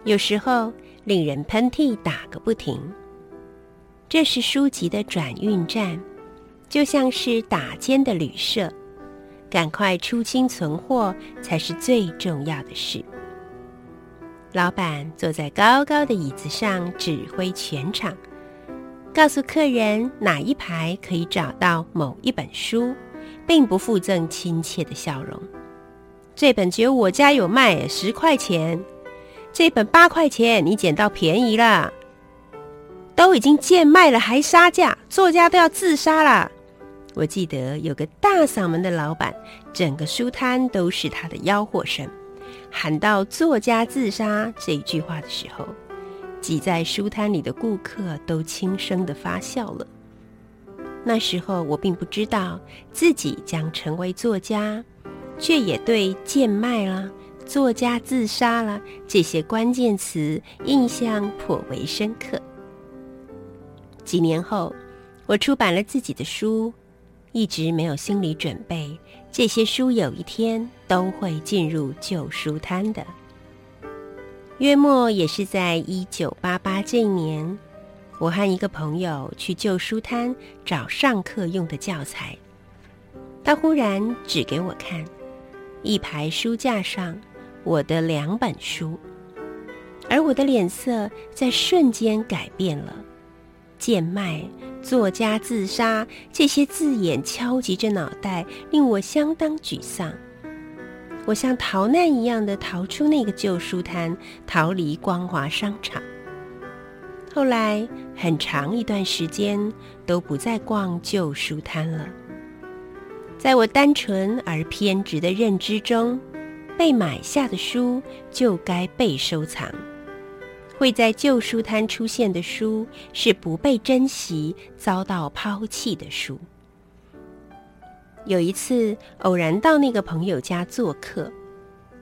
有时候。令人喷嚏打个不停。这是书籍的转运站，就像是打尖的旅社，赶快出清存货才是最重要的事。老板坐在高高的椅子上指挥全场，告诉客人哪一排可以找到某一本书，并不附赠亲切的笑容。这本只有我家有卖，十块钱。这本八块钱，你捡到便宜了。都已经贱卖了，还杀价，作家都要自杀了。我记得有个大嗓门的老板，整个书摊都是他的吆喝声。喊到“作家自杀”这一句话的时候，挤在书摊里的顾客都轻声的发笑了。那时候我并不知道自己将成为作家，却也对“贱卖了”“作家自杀了”这些关键词印象颇为深刻。几年后，我出版了自己的书。一直没有心理准备，这些书有一天都会进入旧书摊的。约莫也是在一九八八这一年，我和一个朋友去旧书摊找上课用的教材。他忽然指给我看，一排书架上我的两本书，而我的脸色在瞬间改变了，贱卖。作家自杀，这些字眼敲击着脑袋，令我相当沮丧。我像逃难一样的逃出那个旧书摊，逃离光华商场。后来很长一段时间都不再逛旧书摊了。在我单纯而偏执的认知中，被买下的书就该被收藏。会在旧书摊出现的书是不被珍惜、遭到抛弃的书。有一次偶然到那个朋友家做客，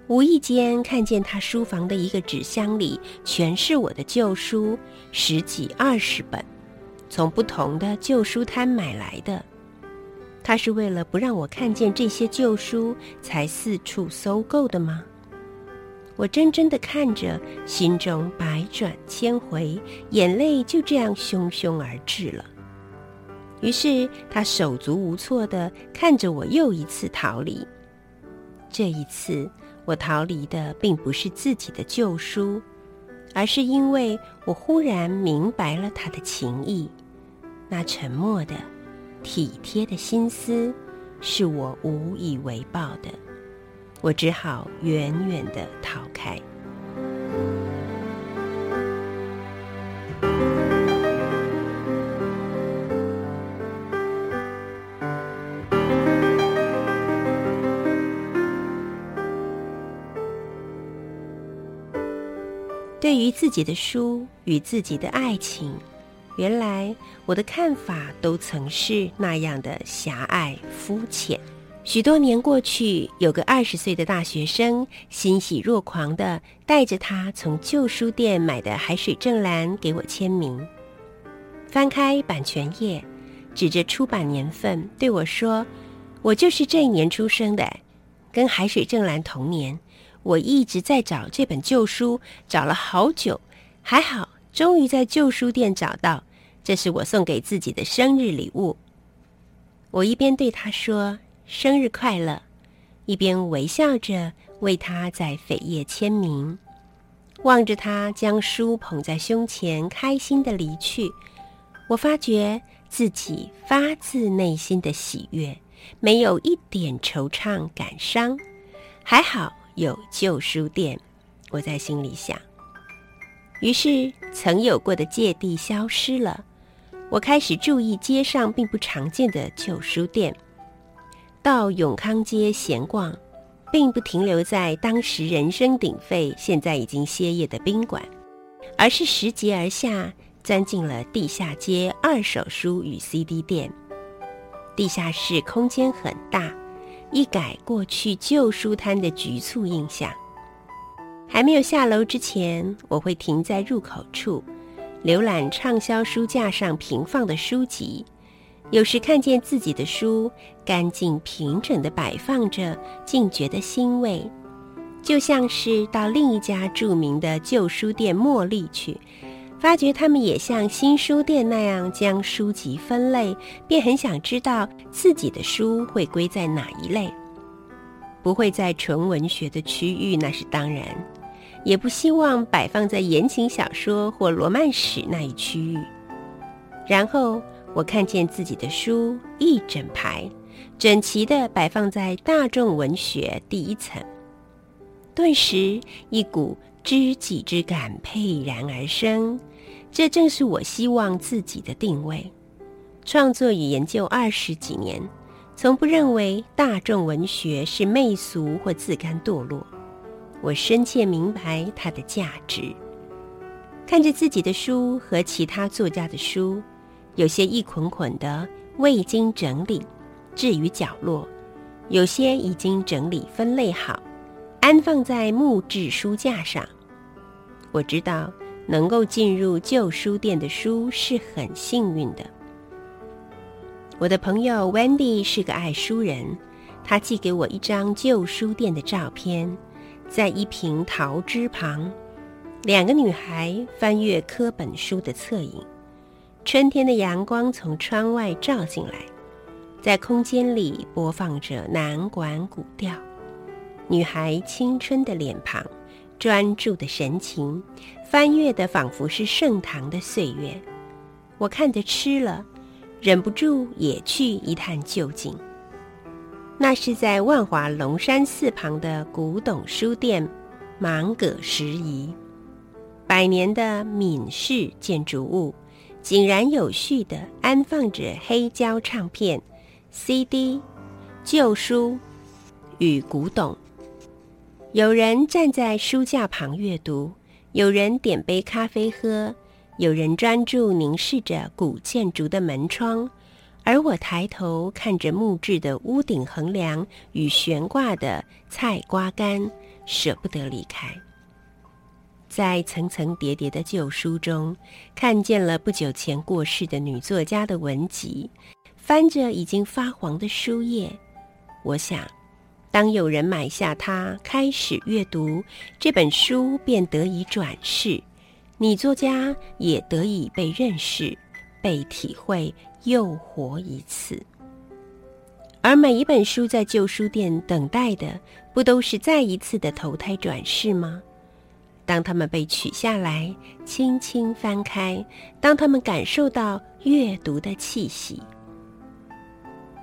无意间看见他书房的一个纸箱里全是我的旧书，十几二十本，从不同的旧书摊买来的。他是为了不让我看见这些旧书，才四处搜购的吗？我怔怔地看着，心中百转千回，眼泪就这样汹汹而至了。于是他手足无措地看着我，又一次逃离。这一次，我逃离的并不是自己的旧书，而是因为我忽然明白了他的情意。那沉默的、体贴的心思，是我无以为报的。我只好远远的逃开。对于自己的书与自己的爱情，原来我的看法都曾是那样的狭隘肤浅。许多年过去，有个二十岁的大学生欣喜若狂地带着他从旧书店买的海水正蓝给我签名。翻开版权页，指着出版年份对我说：“我就是这一年出生的，跟海水正蓝同年。我一直在找这本旧书，找了好久，还好，终于在旧书店找到。这是我送给自己的生日礼物。”我一边对他说。生日快乐！一边微笑着为他在扉页签名，望着他将书捧在胸前，开心的离去。我发觉自己发自内心的喜悦，没有一点惆怅感伤。还好有旧书店，我在心里想。于是，曾有过的芥蒂消失了。我开始注意街上并不常见的旧书店。到永康街闲逛，并不停留在当时人声鼎沸、现在已经歇业的宾馆，而是拾级而下，钻进了地下街二手书与 CD 店。地下室空间很大，一改过去旧书摊的局促印象。还没有下楼之前，我会停在入口处，浏览畅销书架上平放的书籍。有时看见自己的书干净平整地摆放着，竟觉得欣慰，就像是到另一家著名的旧书店茉莉去，发觉他们也像新书店那样将书籍分类，便很想知道自己的书会归在哪一类。不会在纯文学的区域，那是当然，也不希望摆放在言情小说或罗曼史那一区域。然后。我看见自己的书一整排，整齐地摆放在大众文学第一层，顿时一股知己之感沛然而生。这正是我希望自己的定位。创作与研究二十几年，从不认为大众文学是媚俗或自甘堕落。我深切明白它的价值。看着自己的书和其他作家的书，有些一捆捆的未经整理，置于角落；有些已经整理分类好，安放在木质书架上。我知道，能够进入旧书店的书是很幸运的。我的朋友 Wendy 是个爱书人，她寄给我一张旧书店的照片，在一瓶桃枝旁。两个女孩翻阅科本书的侧影，春天的阳光从窗外照进来，在空间里播放着南管古调。女孩青春的脸庞，专注的神情，翻阅的仿佛是盛唐的岁月。我看得痴了，忍不住也去一探究竟。那是在万华龙山寺旁的古董书店，芒葛拾遗。百年的闽式建筑物，井然有序地安放着黑胶唱片、CD、旧书与古董。有人站在书架旁阅读，有人点杯咖啡喝，有人专注凝视着古建筑的门窗，而我抬头看着木质的屋顶横梁与悬挂的菜瓜干，舍不得离开。在层层叠叠的旧书中，看见了不久前过世的女作家的文集，翻着已经发黄的书页。我想，当有人买下它，开始阅读这本书，便得以转世，女作家也得以被认识、被体会，又活一次。而每一本书在旧书店等待的，不都是再一次的投胎转世吗？当他们被取下来，轻轻翻开；当他们感受到阅读的气息，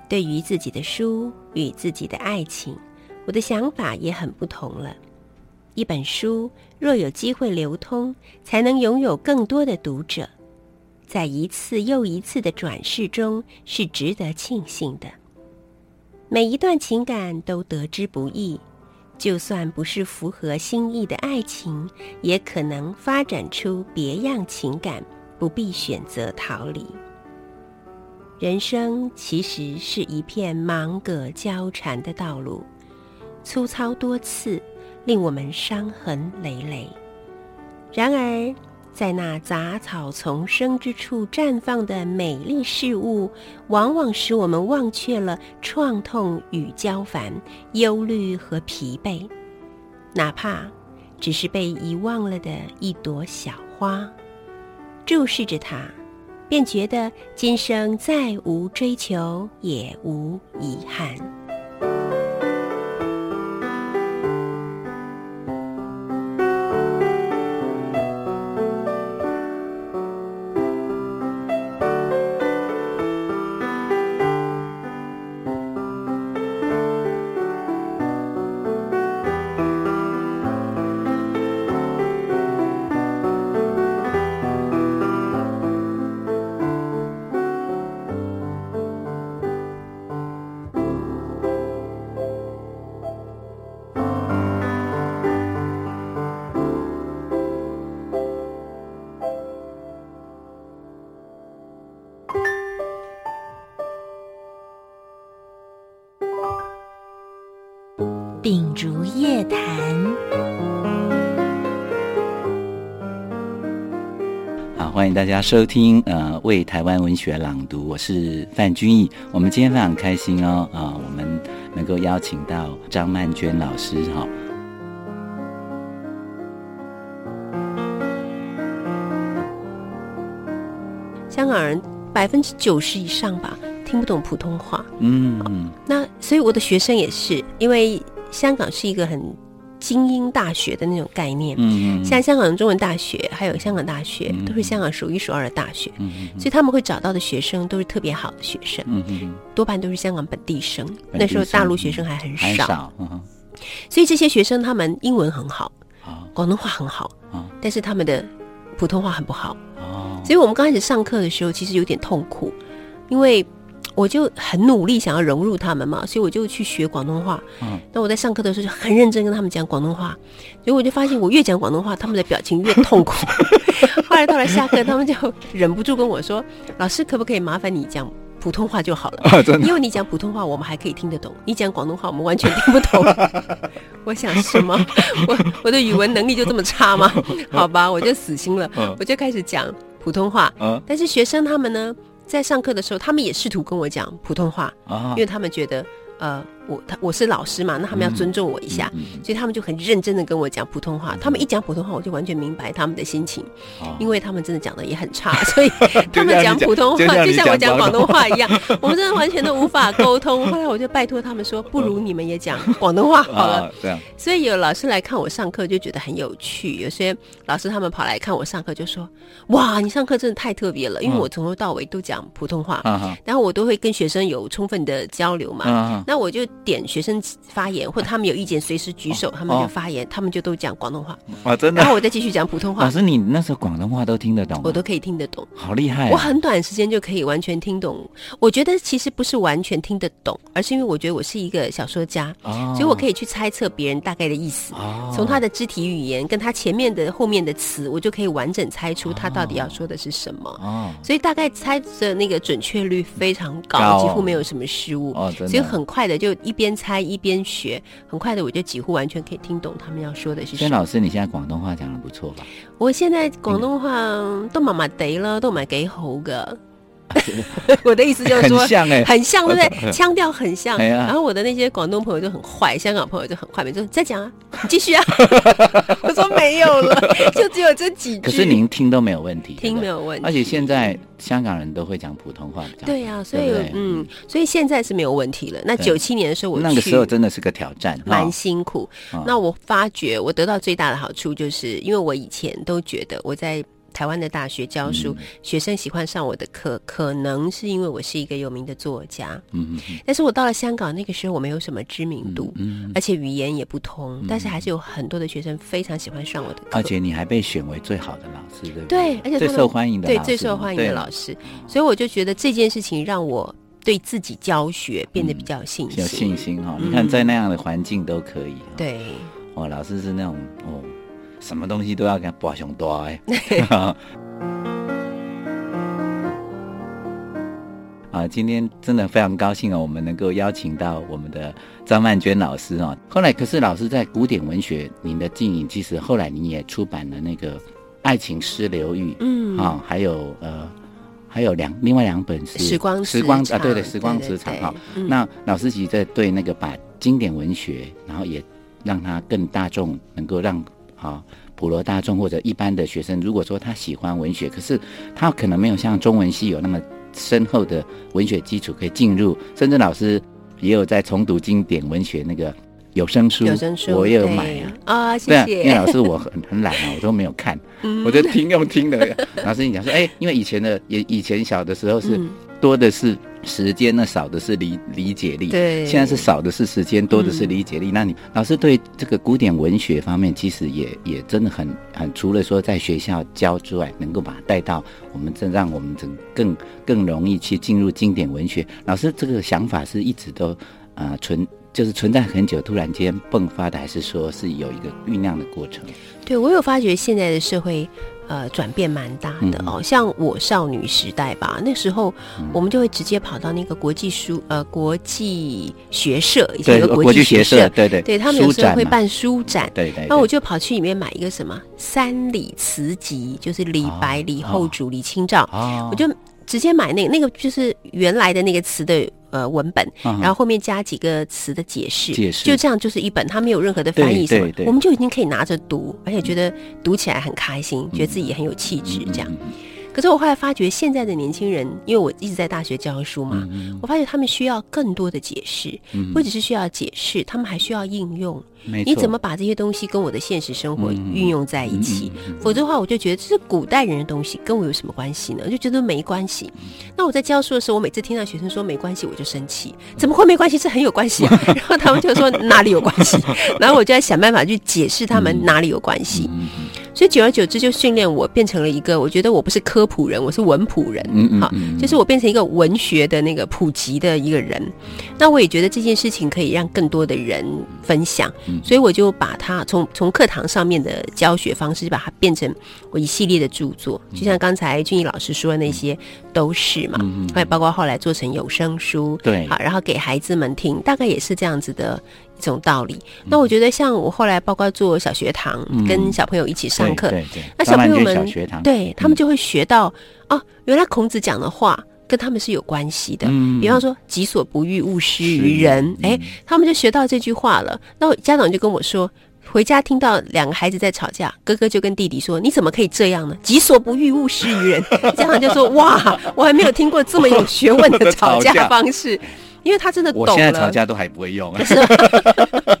对于自己的书与自己的爱情，我的想法也很不同了。一本书若有机会流通，才能拥有更多的读者，在一次又一次的转世中，是值得庆幸的。每一段情感都得之不易。就算不是符合心意的爱情，也可能发展出别样情感，不必选择逃离。人生其实是一片芒葛交缠的道路，粗糙多刺，令我们伤痕累累。然而，在那杂草丛生之处绽放的美丽事物，往往使我们忘却了创痛与焦烦、忧虑和疲惫，哪怕只是被遗忘了的一朵小花。注视着它，便觉得今生再无追求，也无遗憾。大家收听呃，为台湾文学朗读，我是范君毅。我们今天非常开心哦，啊、呃，我们能够邀请到张曼娟老师哈。香港人百分之九十以上吧，听不懂普通话。嗯嗯，那所以我的学生也是因为。香港是一个很精英大学的那种概念，嗯嗯，像香港中文大学，还有香港大学，都是香港数一数二的大学，所以他们会找到的学生都是特别好的学生，嗯嗯，多半都是香港本地生，那时候大陆学生还很少，所以这些学生他们英文很好，广东话很好，但是他们的普通话很不好。哦，所以我们刚开始上课的时候，其实有点痛苦，因为我就很努力想要融入他们嘛，所以我就去学广东话。嗯，那我在上课的时候就很认真跟他们讲广东话，所以我就发现我越讲广东话，他们的表情越痛苦。<laughs> 后来到了下课，他们就忍不住跟我说：“老师，可不可以麻烦你讲？”普通话就好了，啊、因为你讲普通话，我们还可以听得懂；你讲广东话，我们完全听不懂。<laughs> 我想什么？我我的语文能力就这么差吗？<laughs> 好吧，我就死心了，啊、我就开始讲普通话。啊、但是学生他们呢，在上课的时候，他们也试图跟我讲普通话，啊、因为他们觉得。呃，我他我是老师嘛，那他们要尊重我一下，所以他们就很认真的跟我讲普通话。嗯、他们一讲普通话，我就完全明白他们的心情，哦、因为他们真的讲的也很差，所以 <laughs> 他们讲普通话就像，我讲广东话一样，我们真的完全都无法沟通。后来我就拜托他们说，不如你们也讲广东话好了。这样、哦，所以有老师来看我上课就觉得很有趣。有些老师他们跑来看我上课就说：“哇，你上课真的太特别了，因为我从头到尾都讲普通话，嗯、然后我都会跟学生有充分的交流嘛。嗯”那我就点学生发言，或者他们有意见随时举手，他们就发言，他们就都讲广东话啊，真的。然后我再继续讲普通话。老师，你那时候广东话都听得懂？我都可以听得懂，好厉害！我很短时间就可以完全听懂。我觉得其实不是完全听得懂，而是因为我觉得我是一个小说家，所以我可以去猜测别人大概的意思，从他的肢体语言跟他前面的后面的词，我就可以完整猜出他到底要说的是什么。所以大概猜的那个准确率非常高，几乎没有什么失误。所以很快的就。一边猜一边学，很快的我就几乎完全可以听懂他们要说的是什么。孙老师，你现在广东话讲的不错吧？我现在广东话都麻麻地了，都蛮给猴的。<laughs> 我的意思就是说，很像哎，很像对不对？腔调很像。然后我的那些广东朋友就很坏，香港朋友就很坏，每次说再讲啊，<laughs> 继续啊。我说没有了，<laughs> 就只有这几句。可是您听都没有问题，听没有问题。而且现在香港人都会讲普通话，对呀，所以嗯，所以现在是没有问题了。那九七年的时候，我那个时候真的是个挑战，蛮辛苦。那我发觉我得到最大的好处，就是因为我以前都觉得我在。台湾的大学教书，嗯、学生喜欢上我的课，可能是因为我是一个有名的作家。嗯嗯。但是我到了香港那个时候，我没有什么知名度，嗯嗯、而且语言也不通，嗯、但是还是有很多的学生非常喜欢上我的课。而且你还被选为最好的老师，对不对？对，而且最受欢迎的对最受欢迎的老师，所以我就觉得这件事情让我对自己教学变得比较有信心。嗯、有信心哈、哦，嗯、你看在那样的环境都可以。对，哦，老师是那种哦。什么东西都要跟他上大哎！<laughs> 啊，今天真的非常高兴哦，我们能够邀请到我们的张曼娟老师哦。后来，可是老师在古典文学您的经营，其实后来你也出版了那个《爱情诗流域》，嗯，啊，还有呃，还有两另外两本是《时光时光》啊，对对，《时光磁场》哈。那老师其实在对那个把经典文学，然后也让它更大众，能够让。好，普罗大众或者一般的学生，如果说他喜欢文学，可是他可能没有像中文系有那么深厚的文学基础可以进入，甚至老师也有在重读经典文学那个有声书，有声书我也有买啊。啊，谢谢。因为老师我很很懒啊，我都没有看，我就听用听的。老师你讲说，哎，因为以前的也以前小的时候是多的是。时间那少的是理理解力，对，现在是少的是时间，多的是理解力。嗯、那你老师对这个古典文学方面，其实也也真的很很，除了说在学校教之外，能够把它带到我们这，让我们整更更容易去进入经典文学。老师这个想法是一直都啊、呃、存，就是存在很久，突然间迸发的，还是说是有一个酝酿的过程？对，我有发觉现在的社会。呃，转变蛮大的哦，像我少女时代吧，那时候我们就会直接跑到那个国际书呃国际学社，以前有个国际学社，对对对，他们有时候会办书展，对对，那我就跑去里面买一个什么三李词集，就是李白、李后主、李清照，我就直接买那个那个就是原来的那个词的。呃，文本，然后后面加几个词的解释，解释。就这样就是一本，它没有任何的翻译我们就已经可以拿着读，而且觉得读起来很开心，嗯、觉得自己也很有气质，这样。可是我后来发觉，现在的年轻人，因为我一直在大学教书嘛，我发觉他们需要更多的解释，嗯、不只是需要解释，他们还需要应用。你怎么把这些东西跟我的现实生活运用在一起？嗯嗯嗯嗯、否则的话，我就觉得这是古代人的东西，跟我有什么关系呢？我就觉得没关系。那我在教书的时候，我每次听到学生说没关系，我就生气。怎么会没关系？这很有关系啊！<laughs> 然后他们就说哪里有关系？然后我就在想办法去解释他们哪里有关系。所以久而久之就训练我变成了一个，我觉得我不是科普人，我是文普人，嗯嗯，好，就是我变成一个文学的那个普及的一个人。那我也觉得这件事情可以让更多的人分享，所以我就把它从从课堂上面的教学方式，把它变成我一系列的著作，就像刚才俊逸老师说的那些都是嘛，还有包括后来做成有声书，对，好，然后给孩子们听，大概也是这样子的。一种道理，那我觉得像我后来包括做小学堂，嗯、跟小朋友一起上课，对对。对，那小朋友们对他们就会学到、嗯、哦，原来孔子讲的话跟他们是有关系的。嗯、比方说“己所不欲，勿施于人”，哎、嗯，他们就学到这句话了。那家长就跟我说，回家听到两个孩子在吵架，哥哥就跟弟弟说：“你怎么可以这样呢？己所不欲，勿施于人。<laughs> ”家长就说：“哇，我还没有听过这么有学问的吵架方式。”因为他真的懂了，我现在吵架都还不会用啊。<laughs>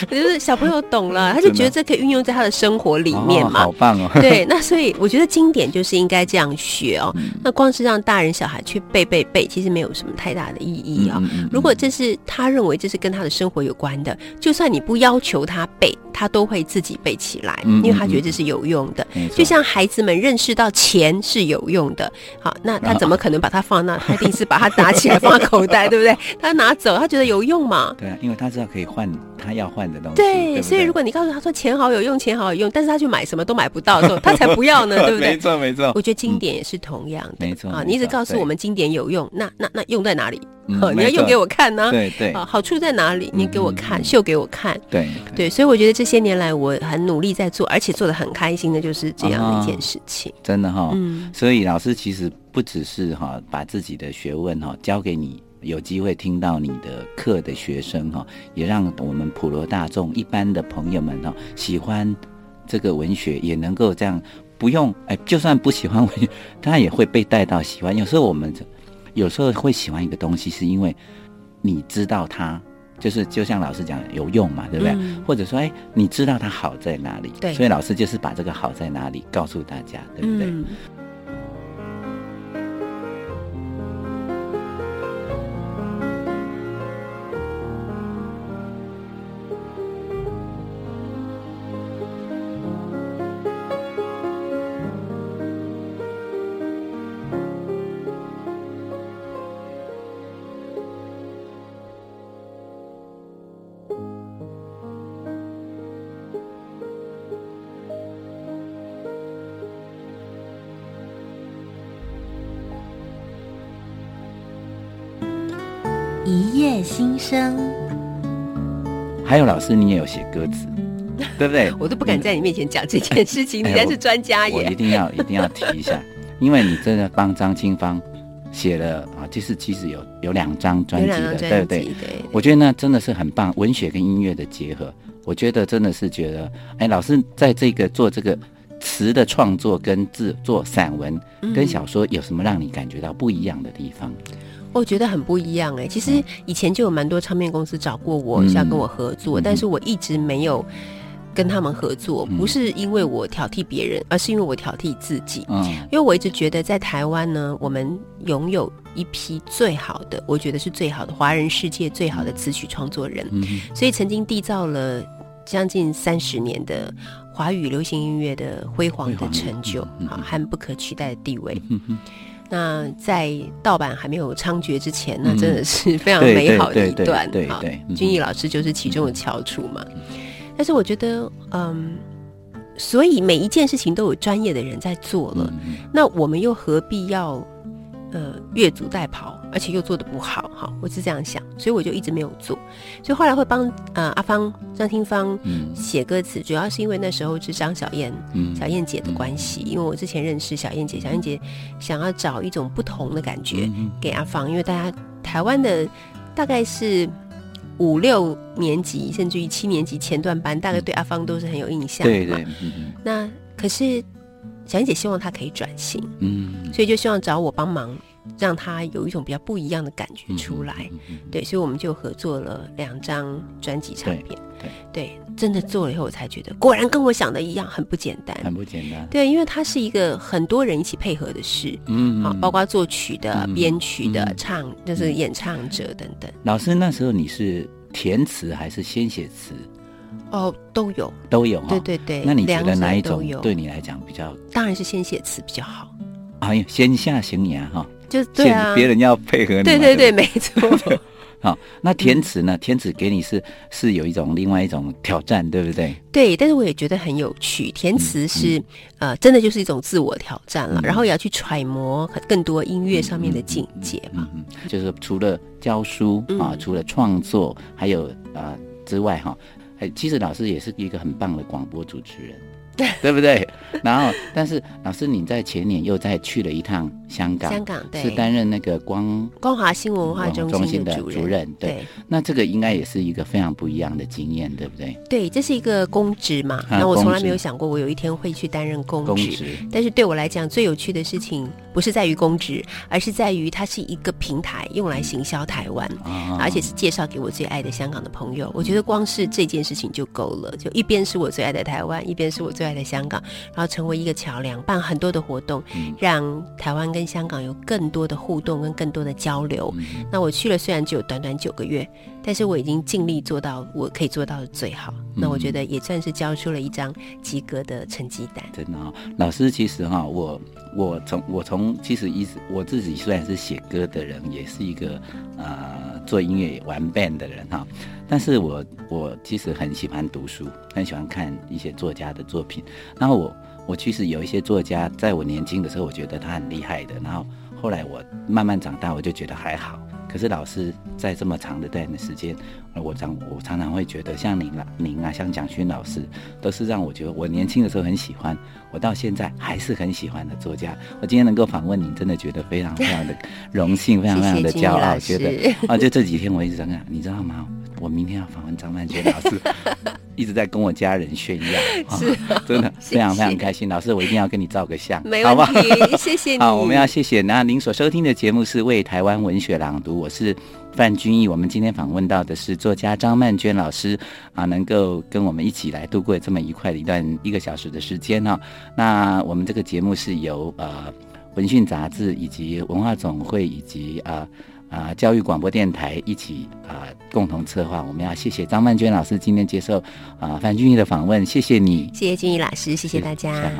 <laughs> 就是小朋友懂了，他就觉得这可以运用在他的生活里面嘛。哦、好棒哦！<laughs> 对，那所以我觉得经典就是应该这样学哦。嗯、那光是让大人小孩去背背背，其实没有什么太大的意义啊、哦。嗯嗯嗯、如果这是他认为这是跟他的生活有关的，就算你不要求他背，他都会自己背起来，因为他觉得这是有用的。就像孩子们认识到钱是有用的，好，那 <laughs> 他怎么可能把它放那？他一定是把它拿起来放在口袋，对不对？他拿走，他觉得有用嘛？对啊，因为他知道可以换他要换的东西。对，所以如果你告诉他说钱好有用，钱好有用，但是他去买什么都买不到的时候，<laughs> 他才不要呢，<laughs> 对不对？没错，没错。我觉得经典也是同样的，没错啊。你一直告诉我们经典有用，那那那用在哪里？你要用给我看呢？对对啊，好处在哪里？你给我看，秀给我看。对对，所以我觉得这些年来我很努力在做，而且做的很开心的，就是这样的一件事情。真的哈，嗯。所以老师其实不只是哈把自己的学问哈教给你。有机会听到你的课的学生哈，也让我们普罗大众一般的朋友们哈，喜欢这个文学，也能够这样不用哎，就算不喜欢文学，<laughs> 他也会被带到喜欢。有时候我们有时候会喜欢一个东西，是因为你知道它就是就像老师讲有用嘛，对不对？嗯、或者说哎，你知道它好在哪里？对，所以老师就是把这个好在哪里告诉大家，对不对？嗯一夜心声，还有老师，你也有写歌词，<laughs> 对不对？我都不敢在你面前讲这件事情，你才是专家耶！我一定要 <laughs> 一定要提一下，因为你真的帮张清芳写了啊，就是其实有有两张专辑的，对不对？我觉得那真的是很棒，文学跟音乐的结合，我觉得真的是觉得，哎，老师在这个做这个词的创作跟制作散文跟小说，有什么让你感觉到不一样的地方？我觉得很不一样哎、欸，其实以前就有蛮多唱片公司找过我，想、嗯、跟我合作，嗯、但是我一直没有跟他们合作，不是因为我挑剔别人，而是因为我挑剔自己。嗯，因为我一直觉得在台湾呢，我们拥有一批最好的，我觉得是最好的华人世界最好的词曲创作人，嗯、所以曾经缔造了将近三十年的华语流行音乐的辉煌的成就，好和不可取代的地位。嗯那在盗版还没有猖獗之前，那真的是 <laughs> 非常美好的一段。对对，君毅老师就是其中的翘楚嘛。但是我觉得，嗯，所以每一件事情都有专业的人在做了，那我们又何必要？呃，越俎代庖，而且又做的不好，哈，我是这样想，所以我就一直没有做。所以后来会帮呃阿芳张清芳写歌词，嗯、主要是因为那时候是张小燕、嗯、小燕姐的关系，因为我之前认识小燕姐，小燕姐想要找一种不同的感觉给阿芳，因为大家台湾的大概是五六年级甚至于七年级前段班，大概对阿芳都是很有印象。对对，那可是。小燕姐希望她可以转型，嗯，所以就希望找我帮忙让他有一种比较不一样的感觉出来。对，所以我们就合作了两张专辑唱片。对，对，真的做了以后，我才觉得果然跟我想的一样，很不简单，很不简单。对，因为它是一个很多人一起配合的事。嗯，好，包括作曲的、嗯、编曲的、嗯、唱，就是演唱者等等。老师，那时候你是填词还是先写词？哦，都有，都有。对对对，那你觉得哪一种对你来讲比较？当然是先写词比较好。哎呀，先下行言哈，就对啊，别人要配合你。对对对，没错。<laughs> 好，那填词呢？填词给你是是有一种另外一种挑战，对不对？对，但是我也觉得很有趣。填词是、嗯嗯、呃，真的就是一种自我挑战了，嗯、然后也要去揣摩更多音乐上面的境界嘛。嗯，嗯，嗯，就是除了教书啊，除了创作，还有啊、呃、之外哈，还其实老师也是一个很棒的广播主持人。<laughs> 对不对？然后，但是老师，你在前年又再去了一趟香港，香港对，是担任那个光光华新文化中心的主任。对，对那这个应该也是一个非常不一样的经验，对不对？对，这是一个公职嘛。那我从来没有想过，我有一天会去担任公职。公职。但是对我来讲，最有趣的事情不是在于公职，而是在于它是一个平台，用来行销台湾，嗯、而且是介绍给我最爱的香港的朋友。我觉得光是这件事情就够了，就一边是我最爱的台湾，一边是我最爱。在香港，然后成为一个桥梁，办很多的活动，让台湾跟香港有更多的互动跟更多的交流。嗯、那我去了，虽然只有短短九个月，但是我已经尽力做到我可以做到的最好。嗯、那我觉得也算是交出了一张及格的成绩单。真的、哦，老师，其实哈，我我从我从其实一直我自己虽然是写歌的人，也是一个呃做音乐玩 band 的人哈。但是我我其实很喜欢读书，很喜欢看一些作家的作品。然后我我其实有一些作家，在我年轻的时候，我觉得他很厉害的。然后后来我慢慢长大，我就觉得还好。可是老师在这么长的段的时间，我常我常常会觉得，像您啊，您啊，像蒋勋老师，都是让我觉得我年轻的时候很喜欢，我到现在还是很喜欢的作家。我今天能够访问你，真的觉得非常非常的 <laughs> 荣幸，非常非常的骄傲。觉得 <laughs> 啊，就这几天我一直在讲，你知道吗？我明天要访问张曼娟老师，<laughs> 一直在跟我家人炫耀，是真的非常非常开心。老师，我一定要跟你照个相，没问题，谢谢你。好，我们要谢谢。那您所收听的节目是《为台湾文学朗读》，我是范君毅。我们今天访问到的是作家张曼娟老师啊，能够跟我们一起来度过这么愉快的一段一个小时的时间哈。那我们这个节目是由呃文讯杂志以及文化总会以及啊。呃啊、呃，教育广播电台一起啊、呃，共同策划。我们要谢谢张曼娟老师今天接受啊、呃、范君毅的访问，谢谢你，谢谢君毅老师，谢谢大家。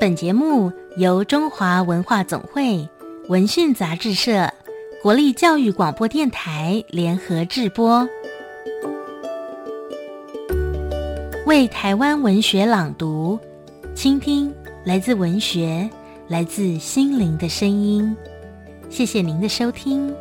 本节目由中华文化总会、文讯杂志社、国立教育广播电台联合制播，为台湾文学朗读，倾听来自文学。来自心灵的声音，谢谢您的收听。